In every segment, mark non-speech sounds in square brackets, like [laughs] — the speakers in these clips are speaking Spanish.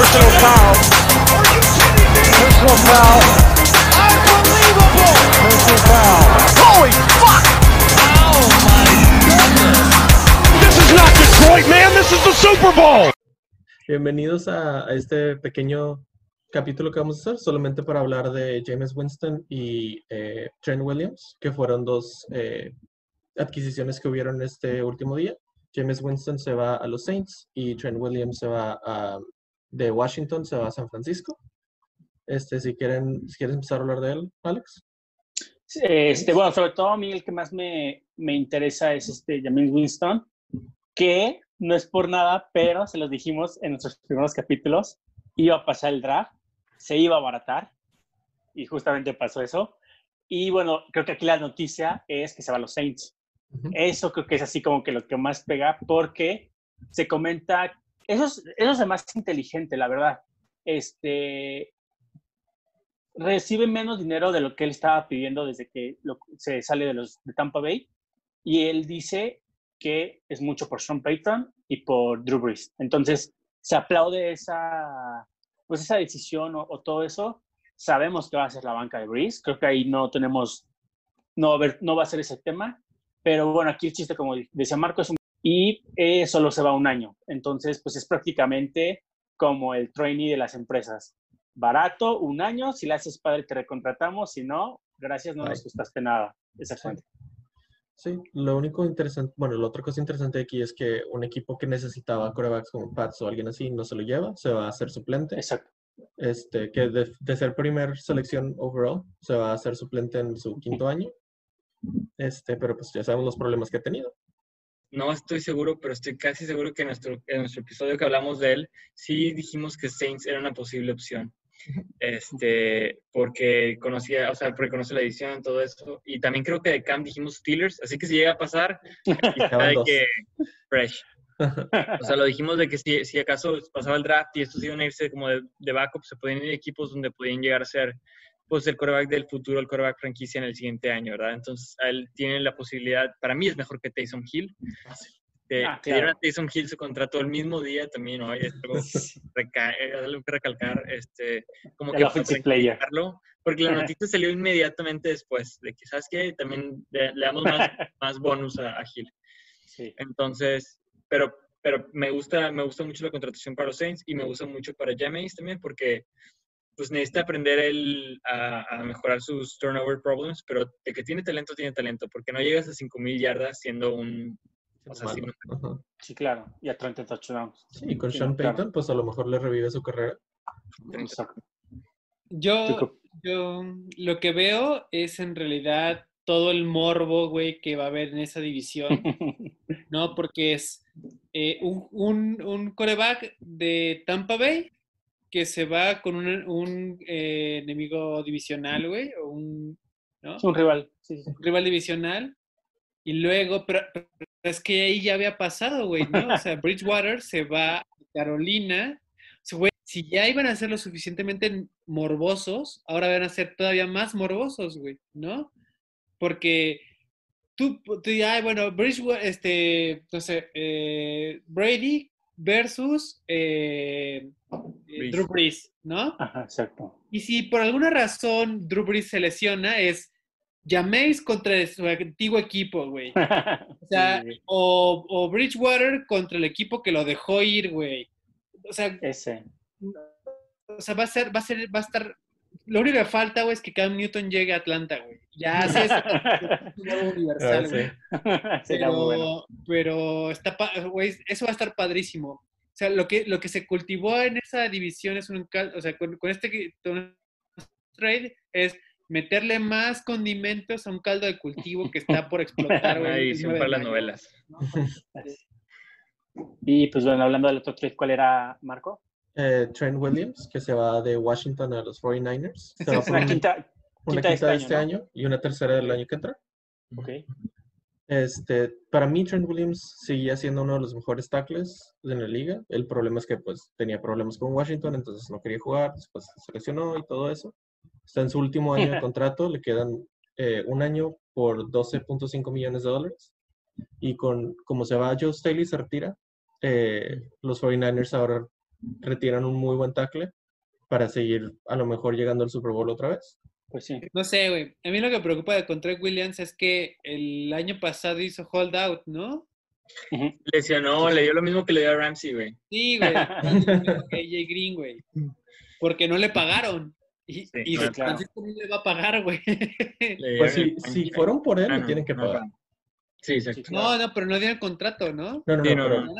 Personal foul. Personal foul. Unbelievable. Personal foul. Holy fuck! Oh my goodness. This is not Detroit, man. This is the Super Bowl. Bienvenidos a, a este pequeño capítulo que vamos a hacer solamente para hablar de James Winston y eh, Trent Williams, que fueron dos eh, adquisiciones que hubieron este último día. James Winston se va a los Saints y Trent Williams se va a, de Washington, se va a San Francisco. Este, si quieren, si quieres empezar a hablar de él, Alex. Este, bueno, sobre todo a mí el que más me, me interesa es este James Winston, que no es por nada, pero se los dijimos en nuestros primeros capítulos, iba a pasar el draft, se iba a abaratar, y justamente pasó eso. Y bueno, creo que aquí la noticia es que se va a los Saints. Eso creo que es así como que lo que más pega, porque se comenta, eso es, eso es más inteligente, la verdad. Este, recibe menos dinero de lo que él estaba pidiendo desde que se sale de los de Tampa Bay, y él dice que es mucho por Sean Payton y por Drew Brees. Entonces, se aplaude esa, pues esa decisión o, todo eso. Sabemos que va a ser la banca de Brees. Creo que ahí no tenemos, no, no va a ser ese tema. Pero bueno, aquí el chiste, como decía Marco, es un... Y eh, solo se va un año. Entonces, pues es prácticamente como el trainee de las empresas. Barato, un año. Si le haces padre, te recontratamos. Si no, gracias, no nos gustaste nada. Exactamente. Sí, lo único interesante, bueno, la otra cosa interesante aquí es que un equipo que necesitaba corebacks como Pats o alguien así no se lo lleva, se va a hacer suplente. Exacto. Este, que de, de ser primer selección overall, se va a hacer suplente en su quinto año. Este, pero pues ya sabemos los problemas que ha tenido. No estoy seguro, pero estoy casi seguro que en nuestro, en nuestro episodio que hablamos de él, sí dijimos que Saints era una posible opción [laughs] este, porque conocía, o sea, porque conoce la edición, todo eso. Y también creo que de Cam dijimos Steelers, así que si llega a pasar, [laughs] de que fresh. O sea, lo dijimos de que si, si acaso pasaba el draft y estos iban a irse como de, de, backup, se podían ir equipos donde podían llegar a ser pues el coreback del futuro, el coreback franquicia en el siguiente año, ¿verdad? Entonces, él tiene la posibilidad, para mí es mejor que Taysom Hill. Que ah, dieron a Taysom Hill su contrato el mismo día también, ¿no? Es algo, [laughs] algo que recalcar, este, como que player. porque la noticia salió inmediatamente después de que, ¿sabes qué? También le, damos más, [laughs] más bonus a, a Hill. Sí. Entonces, pero, pero me gusta, me gusta mucho la contratación para los Saints y me gusta mucho para James también porque pues necesita aprender él a, a, mejorar sus turnover problems, pero de que tiene talento, tiene talento, porque no llegas a 5.000 yardas siendo un sí, claro. Y a 30 touchdowns. Sí, con Sean Payton, pues a lo mejor le revive su carrera. Yo, yo lo que veo es en realidad todo el morbo, güey, que va a haber en esa división, [laughs] ¿no? Porque es eh, un, un, un, coreback de Tampa Bay que se va con un, un eh, enemigo divisional, güey, o un, ¿no? Un rival, sí, Un rival divisional. Y luego, pero, es que ahí ya había pasado, güey, ¿no? O sea, Bridgewater se va a Carolina. güey, si ya iban a ser lo suficientemente morbosos, ahora van a ser todavía más morbosos, güey, ¿no? Porque tú, tú ay, bueno, Bridgewater, este, no sé, eh, Brady versus eh, eh Drew Brees, ¿no? Ajá, exacto. Y si por alguna razón Drew Brees se lesiona, es llaméis contra su antiguo equipo, güey. [laughs] O sea, o, o, Bridgewater contra el equipo que lo dejó ir, güey. O sea, ese. O sea, va a ser, va a ser, va a estar. Lo único que falta, güey, es que Cam Newton llegue a Atlanta, güey. Ya hace eso. [laughs] universal, güey. [laughs] Pero, pero está, güey, eso va a estar padrísimo. O sea, lo que, lo que se cultivó en esa división es un, o sea, con, con este trade es meterle más condimentos a un caldo de cultivo que está por explotar. Una edición para las novelas. [laughs] Y pues bueno, hablando del otro trade, ¿cuál era, Marco? Eh, Trent Williams, que se va de Washington a los 49ers. Se va una quinta, una quinta, de este, año, y una tercera del año que entra. Ok. Este, para mí, Trent Williams seguía siendo uno de los mejores tackles en la liga. El problema es que pues tenía problemas con Washington, entonces no quería jugar, después se lesionó y todo eso. Está en su último año de [laughs] contrato, le quedan eh, un año por 12.5 millones de dólares. Y con como se va Joe Staley, se retira, eh, los 49ers ahora retiran un muy buen tackle para seguir a lo mejor llegando al Super Bowl otra vez. Pues sí. No sé, güey. A mí lo que me preocupa de con Trent Williams es que el año pasado hizo holdout, ¿no? Ujú. Lesionó, le dio lo mismo que le dio a Ramsey, güey. Sí, güey. [laughs] AJ Green, güey. Porque no le pagaron. Y, Sí, y claro. Francisco no le va a pagar, güey. Pues si, si fueron por él, Ah, le no, tienen que no, pagar. no. Sí, exacto. No, no, pero no dieron contrato, ¿no? No, no, Sí, no, no, no.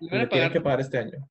Le van a le pagar. tienen que pagar este año.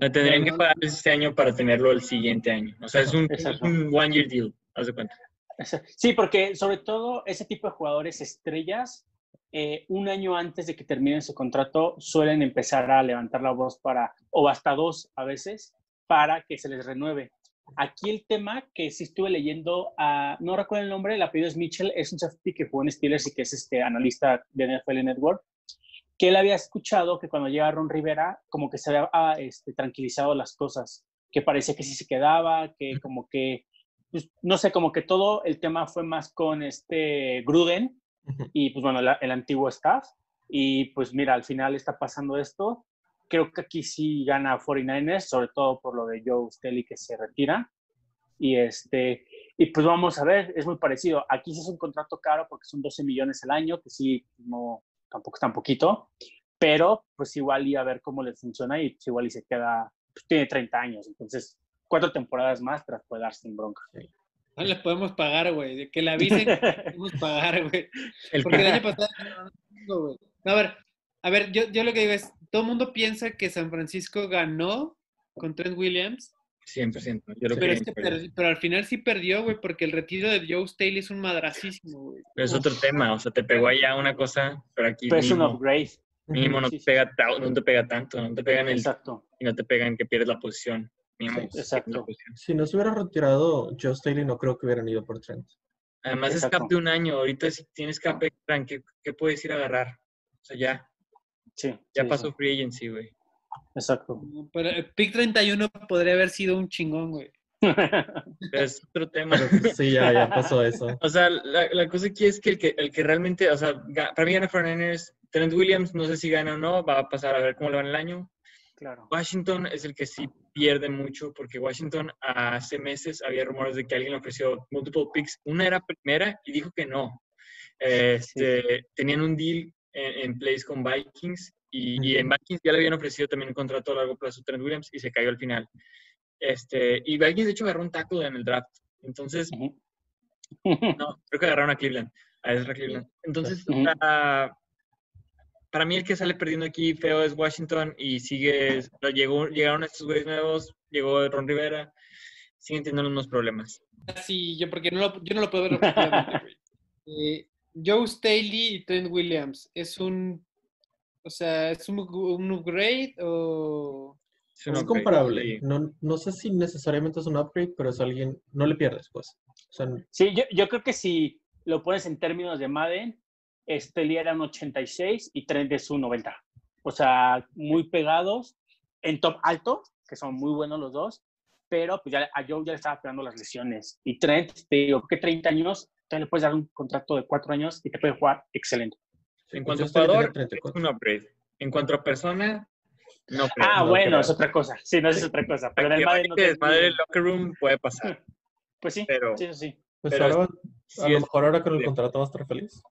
Le tendrían que no. pagar este año para tenerlo el siguiente año. O sea, es un, es un one year deal, haz de cuenta. Sí, porque sobre todo ese tipo de jugadores estrellas, eh, un año antes de que terminen su contrato, suelen empezar a levantar la voz para, o hasta dos a veces, para que se les renueve. Aquí el tema que sí estuve leyendo, a, no recuerdo el nombre, el apellido es Mitchell, es un safety que jugó en Steelers y que es este analista de NFL Network, que él había escuchado que cuando llega Ron Rivera, como que se había ah, este, tranquilizado las cosas, que parecía que sí se quedaba, que como que, pues, no sé, como que todo el tema fue más con este Gruden y pues bueno, la- el antiguo staff. Y pues mira, al final está pasando esto. Creo que aquí sí gana 49ers, sobre todo por lo de Joe Staley que se retira. Y este, y pues vamos a ver, es muy parecido. Aquí sí es un contrato caro porque son 12 millones al año, que sí, no, tampoco es tan poquito, pero pues igual y a ver cómo le funciona y pues igual y se queda, pues tiene 30 años, entonces cuatro temporadas más tras puede dar sin bronca. No le podemos pagar, güey. Que le avisen, que podemos [laughs] pagar, güey. El Porque el año pasado. no, güey. No, a ver, a ver, yo, yo lo que digo es: todo el mundo piensa que San Francisco ganó con Trent Williams, 100%. Yo lo pero, es que pero al final sí perdió, güey, porque el retiro de Joe Staley es un madracísimo, güey. Pero es otro tema. O sea, te pegó allá una cosa, pero aquí Pero es un upgrade. mínimo no, Sí, te sí, pega, ta- no te pega tanto. No te pegan el Exacto. y no te pegan que pierdes la posición. Mínimo, Sí, pierdes exacto. posición. Si no se hubiera retirado Joe Staley, no creo que hubieran ido por Trent. Además, es cap de un año. Ahorita si tienes cap extra, ¿qué, ¿qué puedes ir a agarrar? O sea, ya, Sí. ya sí, pasó sí. free agency, güey. Exacto. Pero el pick 31 podría haber sido un chingón, güey. [laughs] Pero es otro tema. Pero pues, [laughs] sí, ya, ya pasó eso. [laughs] O sea, la, la cosa aquí es que el que, el que realmente, o sea, para mí gana 49ers, Trent Williams, no sé si gana o no, va a pasar a ver cómo le va en el año. Claro. Washington es el que sí pierde mucho, porque Washington hace meses había rumores de que alguien le ofreció multiple picks. Una era primera y dijo que no. Este, Tenían un deal en, en place con Vikings y, y en Vikings ya le habían ofrecido también un contrato a largo plazo a Trent Williams y se cayó al final. Este, y Vikings de hecho agarró un tackle en el draft. Entonces, Ujú. no, creo que agarraron a Cleveland, a Ezra Cleveland. Entonces, Ujú. ah, para mí el que sale perdiendo aquí feo es Washington y sigue, llegó, llegaron estos güeyes nuevos, llegó Ron Rivera, siguen teniendo unos problemas. Sí, yo porque no lo, yo no lo puedo ver. Eh, Joe Staley y Trent Williams, ¿es un, o sea, es un, un upgrade o...? un Es upgrade, comparable. sí. No, no sé si necesariamente es un upgrade, pero es alguien, no le pierdes, pues. O sea, Sí, yo, yo creo que si lo pones en términos de Madden, Steli era un 86 y Trent es un 90. O sea, muy pegados, en top alto, que son muy buenos los dos, pero pues ya a Joe ya le estaba pegando las lesiones. Y Trent, te digo que 30 años, te le puedes dar un contrato de 4 años y te puede jugar excelente. En cuanto a jugador, es 34. un upgrade. En cuanto a persona, no creo. Ah, no bueno, creo. es otra cosa. Sí, no, es otra cosa. Pero en el vaya no te- desmadre el locker room puede pasar, [laughs] Pues sí, pero sí, sí. pues Pero ahora, a lo es- mejor ahora con el sí. contrato va a estar feliz.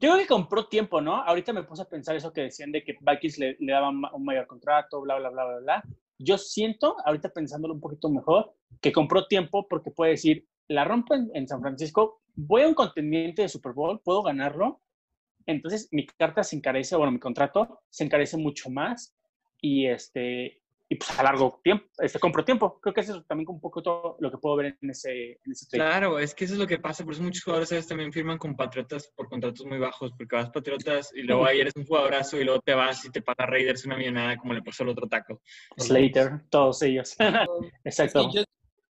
Yo creo que compró tiempo, ¿no? Ahorita me puse a pensar eso que decían de que Vikings le, le daban ma- un mayor contrato, bla, bla, bla, bla, bla. Yo siento, ahorita pensándolo un poquito mejor, que compró tiempo porque puede decir, la rompo en, en San Francisco, voy a un contendiente de Super Bowl, puedo ganarlo. Entonces mi carta se encarece, bueno, mi contrato se encarece mucho más y este y pues a largo tiempo, este compro tiempo. Creo que eso es también un poco todo lo que puedo ver en ese, en ese trade. Claro, es que eso es lo que pasa, por eso muchos jugadores a veces también firman con Patriotas por contratos muy bajos, porque vas Patriotas y luego ahí eres un jugadorazo y luego te vas y te paga Raiders una millonada como le pasó al otro taco. Slater, todos ellos. [laughs] Es Exacto. que yo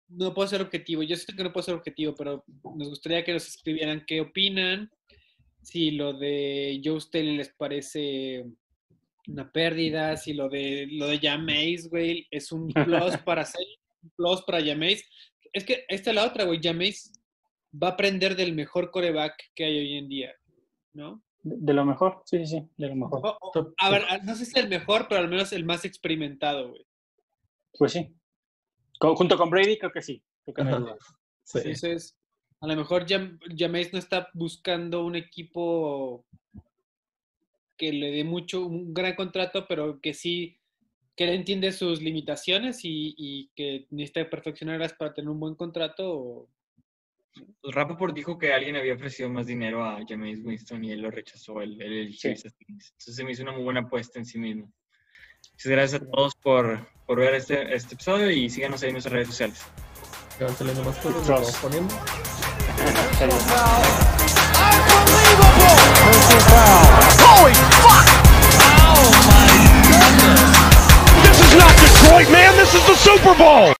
no puedo ser objetivo, yo siento que no puedo ser objetivo, pero nos gustaría que nos escribieran qué opinan, si lo de Joe Staley les parece una pérdida, si lo de lo de Jameis, güey, es un [laughs] plus para hacer, un plus para Jameis. Es que esta es la otra, güey, Jameis va a aprender del mejor coreback que hay hoy en día, ¿no? De, de lo mejor, sí, sí, sí, de lo mejor. O- o- a ver, no sé si el mejor, pero al menos el más experimentado, güey. Pues sí. Con- junto con Brady, creo que sí. Creo que no hay Ajá. duda. Sí. Entonces, a lo mejor Jam- Jameis no está buscando un equipo que le dé mucho, un gran contrato, pero que sí, que él entiende sus limitaciones y, y que necesita perfeccionarlas para tener un buen contrato. o- Pues Rappaport dijo que alguien había ofrecido más dinero a Jameis Winston y él lo rechazó. Él, él eligió Sí. Entonces se me hizo una muy buena apuesta en sí mismo. Muchas gracias a todos por, por ver este, este episodio y síganos ahí en nuestras redes sociales. Unbelievable! [laughs] Fuck! Oh my goodness! This is not Detroit, man. This is the Super Bowl.